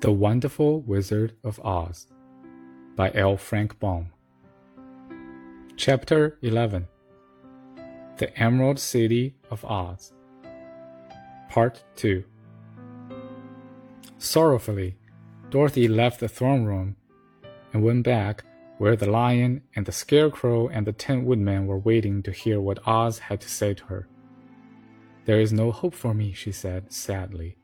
The Wonderful Wizard of Oz by L. Frank Baum. Chapter 11 The Emerald City of Oz. Part 2 Sorrowfully, Dorothy left the throne room and went back where the lion and the scarecrow and the tin woodman were waiting to hear what Oz had to say to her. There is no hope for me, she said sadly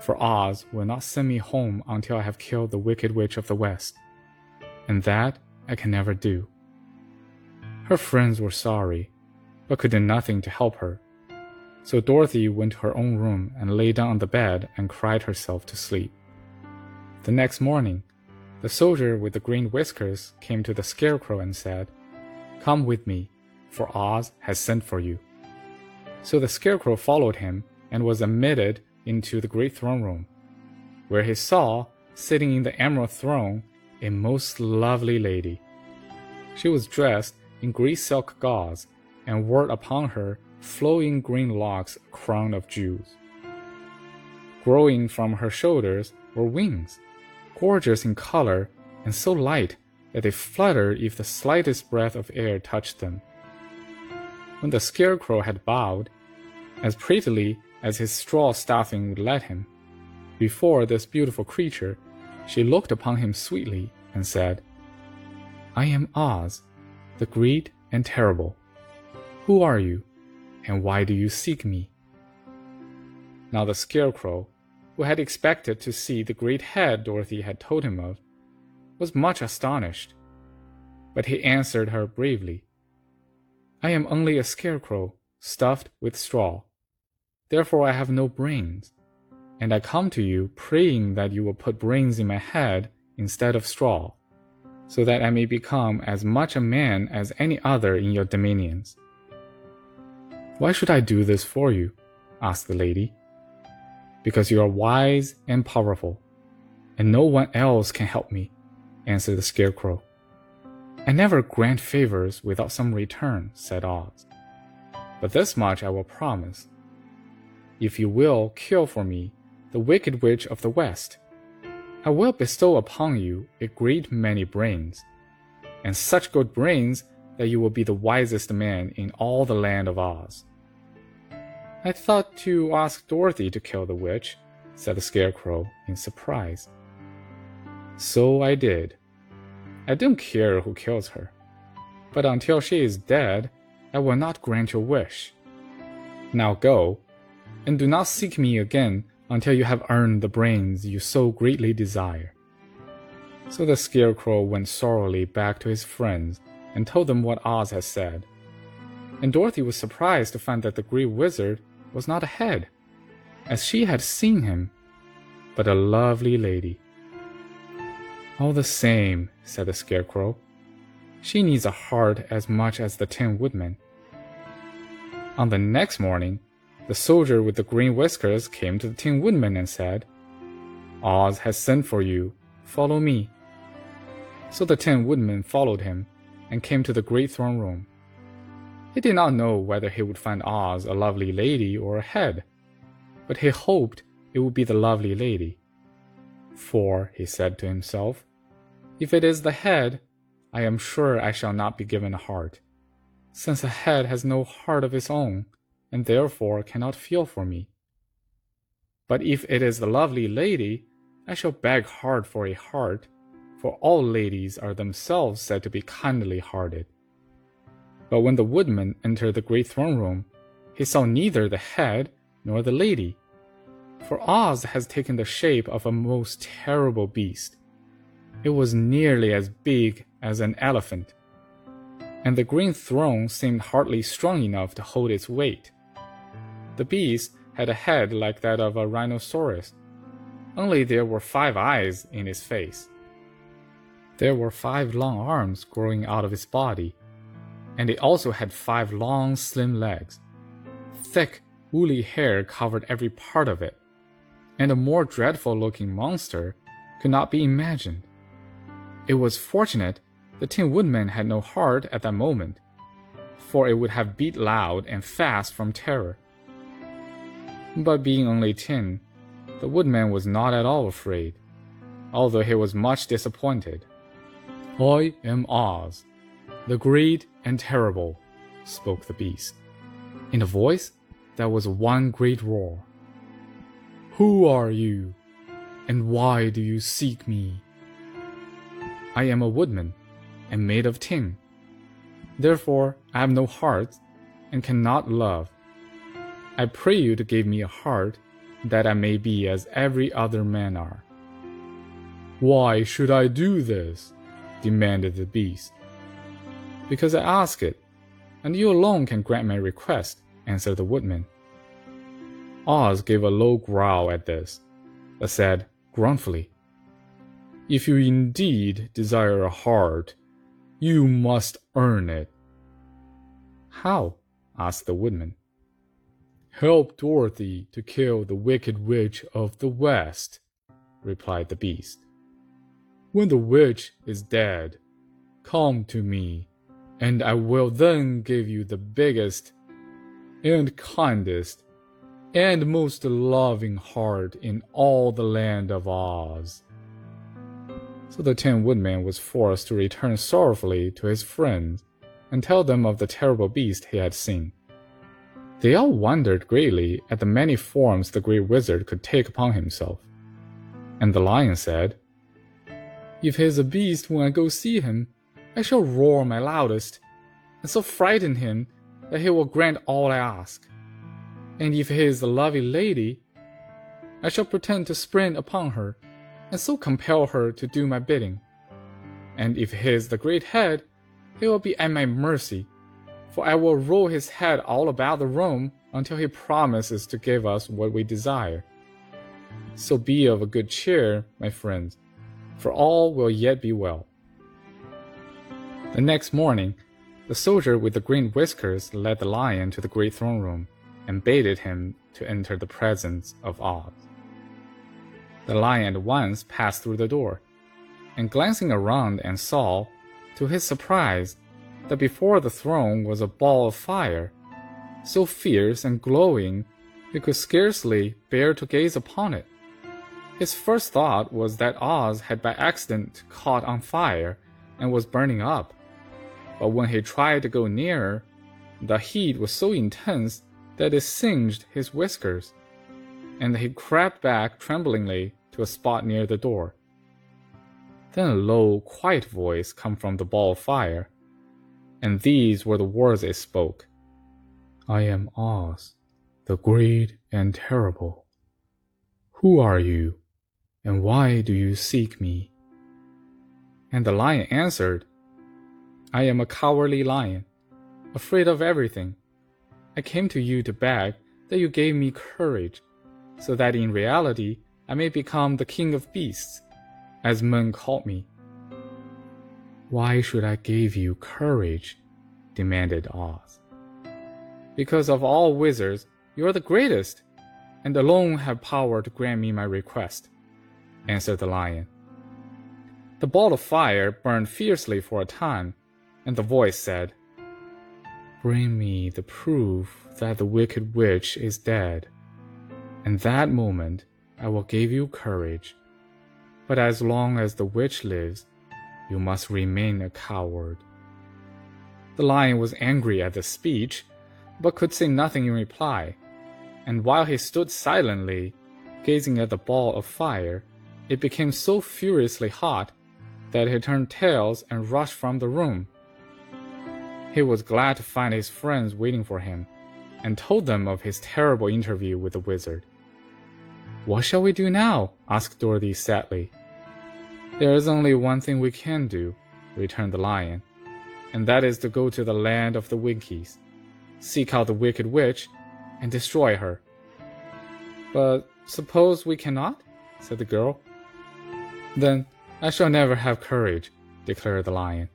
for Oz will not send me home until I have killed the Wicked Witch of the West, and that I can never do. Her friends were sorry, but could do nothing to help her. So Dorothy went to her own room and lay down on the bed and cried herself to sleep. The next morning, the soldier with the green whiskers came to the Scarecrow and said, Come with me, for Oz has sent for you. So the Scarecrow followed him and was admitted into the great throne room, where he saw, sitting in the emerald throne, a most lovely lady. She was dressed in green silk gauze and wore upon her flowing green locks a crown of jewels. Growing from her shoulders were wings, gorgeous in color and so light that they fluttered if the slightest breath of air touched them. When the scarecrow had bowed, as prettily as his straw stuffing would let him. Before this beautiful creature, she looked upon him sweetly and said, I am Oz, the great and terrible. Who are you, and why do you seek me? Now the Scarecrow, who had expected to see the great head Dorothy had told him of, was much astonished. But he answered her bravely, I am only a scarecrow stuffed with straw. Therefore I have no brains. And I come to you praying that you will put brains in my head instead of straw, so that I may become as much a man as any other in your dominions. Why should I do this for you? asked the lady. Because you are wise and powerful, and no one else can help me, answered the Scarecrow. I never grant favors without some return, said Oz. But this much I will promise if you will kill for me the wicked witch of the west. I will bestow upon you a great many brains, and such good brains that you will be the wisest man in all the land of Oz. I thought to ask Dorothy to kill the witch, said the Scarecrow in surprise. So I did. I don't care who kills her, but until she is dead, I will not grant your wish. Now go and do not seek me again until you have earned the brains you so greatly desire. So the Scarecrow went sorrowfully back to his friends and told them what Oz had said. And Dorothy was surprised to find that the Great Wizard was not a head, as she had seen him, but a lovely lady. All the same, said the Scarecrow, she needs a heart as much as the Tin Woodman. On the next morning, the soldier with the green whiskers came to the Tin Woodman and said, Oz has sent for you. Follow me. So the Tin Woodman followed him and came to the great throne room. He did not know whether he would find Oz a lovely lady or a head, but he hoped it would be the lovely lady. For, he said to himself, if it is the head, I am sure I shall not be given a heart, since a head has no heart of its own and therefore cannot feel for me. But if it is the lovely lady, I shall beg hard for a heart, for all ladies are themselves said to be kindly hearted. But when the woodman entered the great throne room, he saw neither the head nor the lady. For Oz has taken the shape of a most terrible beast. It was nearly as big as an elephant, and the green throne seemed hardly strong enough to hold its weight. The beast had a head like that of a rhinoceros, only there were five eyes in its face. There were five long arms growing out of its body, and it also had five long, slim legs. Thick, woolly hair covered every part of it, and a more dreadful looking monster could not be imagined. It was fortunate the Tin Woodman had no heart at that moment, for it would have beat loud and fast from terror but being only tin, The woodman was not at all afraid, although he was much disappointed. I am Oz, the great and terrible, spoke the beast, in a voice that was one great roar. Who are you, and why do you seek me? I am a woodman, and made of tin. Therefore, I have no heart, and cannot love. I pray you to give me a heart, that I may be as every other man are. Why should I do this? demanded the beast. Because I ask it, and you alone can grant my request, answered the woodman. Oz gave a low growl at this, but said gruffly, If you indeed desire a heart, you must earn it. How? asked the woodman. Help Dorothy to kill the wicked witch of the West, replied the beast. When the witch is dead, come to me, and I will then give you the biggest and kindest and most loving heart in all the land of Oz. So the Tin Woodman was forced to return sorrowfully to his friends and tell them of the terrible beast he had seen. They all wondered greatly at the many forms the great wizard could take upon himself. And the lion said, If he is a beast when I go see him, I shall roar my loudest, and so frighten him that he will grant all I ask. And if he is a lovely lady, I shall pretend to spring upon her, and so compel her to do my bidding. And if he is the great head, he will be at my mercy for I will roll his head all about the room until he promises to give us what we desire. So be of a good cheer, my friends, for all will yet be well. The next morning, the soldier with the green whiskers led the lion to the great throne room and bade him to enter the presence of Oz. The lion at once passed through the door, and glancing around and saw, to his surprise, that before the throne was a ball of fire, so fierce and glowing he could scarcely bear to gaze upon it. His first thought was that Oz had by accident caught on fire and was burning up. But when he tried to go nearer, the heat was so intense that it singed his whiskers, and he crept back tremblingly to a spot near the door. Then a low, quiet voice came from the ball of fire and these were the words it spoke I am Oz, the great and terrible. Who are you, and why do you seek me? And the lion answered, I am a cowardly lion, afraid of everything. I came to you to beg that you gave me courage, so that in reality I may become the king of beasts, as men call me. Why should I give you courage? demanded Oz. Because of all wizards, you are the greatest, and alone have power to grant me my request, answered the lion. The ball of fire burned fiercely for a time, and the voice said, Bring me the proof that the wicked witch is dead, and that moment I will give you courage. But as long as the witch lives, you must remain a coward. The lion was angry at the speech, but could say nothing in reply, and while he stood silently, gazing at the ball of fire, it became so furiously hot that he turned tails and rushed from the room. He was glad to find his friends waiting for him, and told them of his terrible interview with the wizard. What shall we do now? asked Dorothy sadly. There is only one thing we can do, returned the lion, and that is to go to the land of the Winkies, seek out the wicked witch, and destroy her. But suppose we cannot? said the girl. Then I shall never have courage, declared the lion.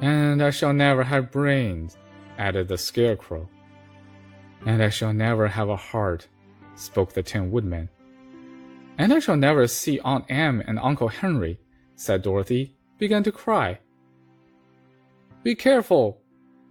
And I shall never have brains, added the scarecrow. And I shall never have a heart, spoke the Tin Woodman. And I shall never see Aunt Em and Uncle Henry, said Dorothy, began to cry. Be careful,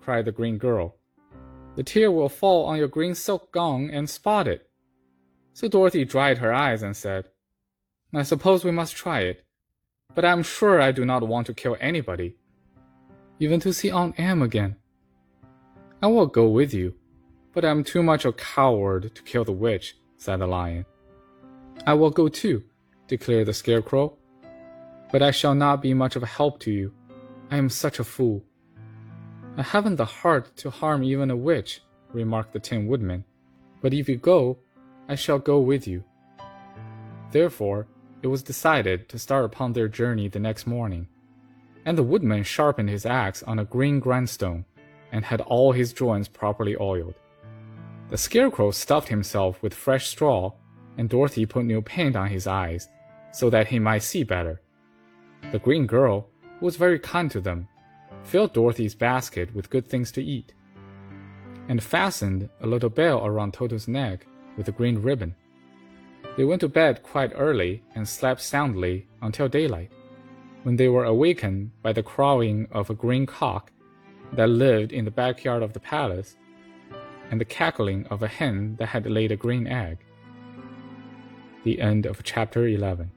cried the green girl. The tear will fall on your green silk gown and spot it. So Dorothy dried her eyes and said, I suppose we must try it, but I am sure I do not want to kill anybody, even to see Aunt Em again. I will go with you, but I am too much a coward to kill the witch, said the lion. I will go too, declared the scarecrow, but I shall not be much of a help to you. I am such a fool. I haven't the heart to harm even a witch, remarked the Tin Woodman, but if you go, I shall go with you. Therefore, it was decided to start upon their journey the next morning, and the woodman sharpened his axe on a green grindstone and had all his joints properly oiled. The scarecrow stuffed himself with fresh straw, and Dorothy put new paint on his eyes so that he might see better. The green girl, who was very kind to them, filled Dorothy's basket with good things to eat, and fastened a little bell around Toto's neck with a green ribbon. They went to bed quite early and slept soundly until daylight, when they were awakened by the crowing of a green cock that lived in the backyard of the palace and the cackling of a hen that had laid a green egg. The end of chapter 11.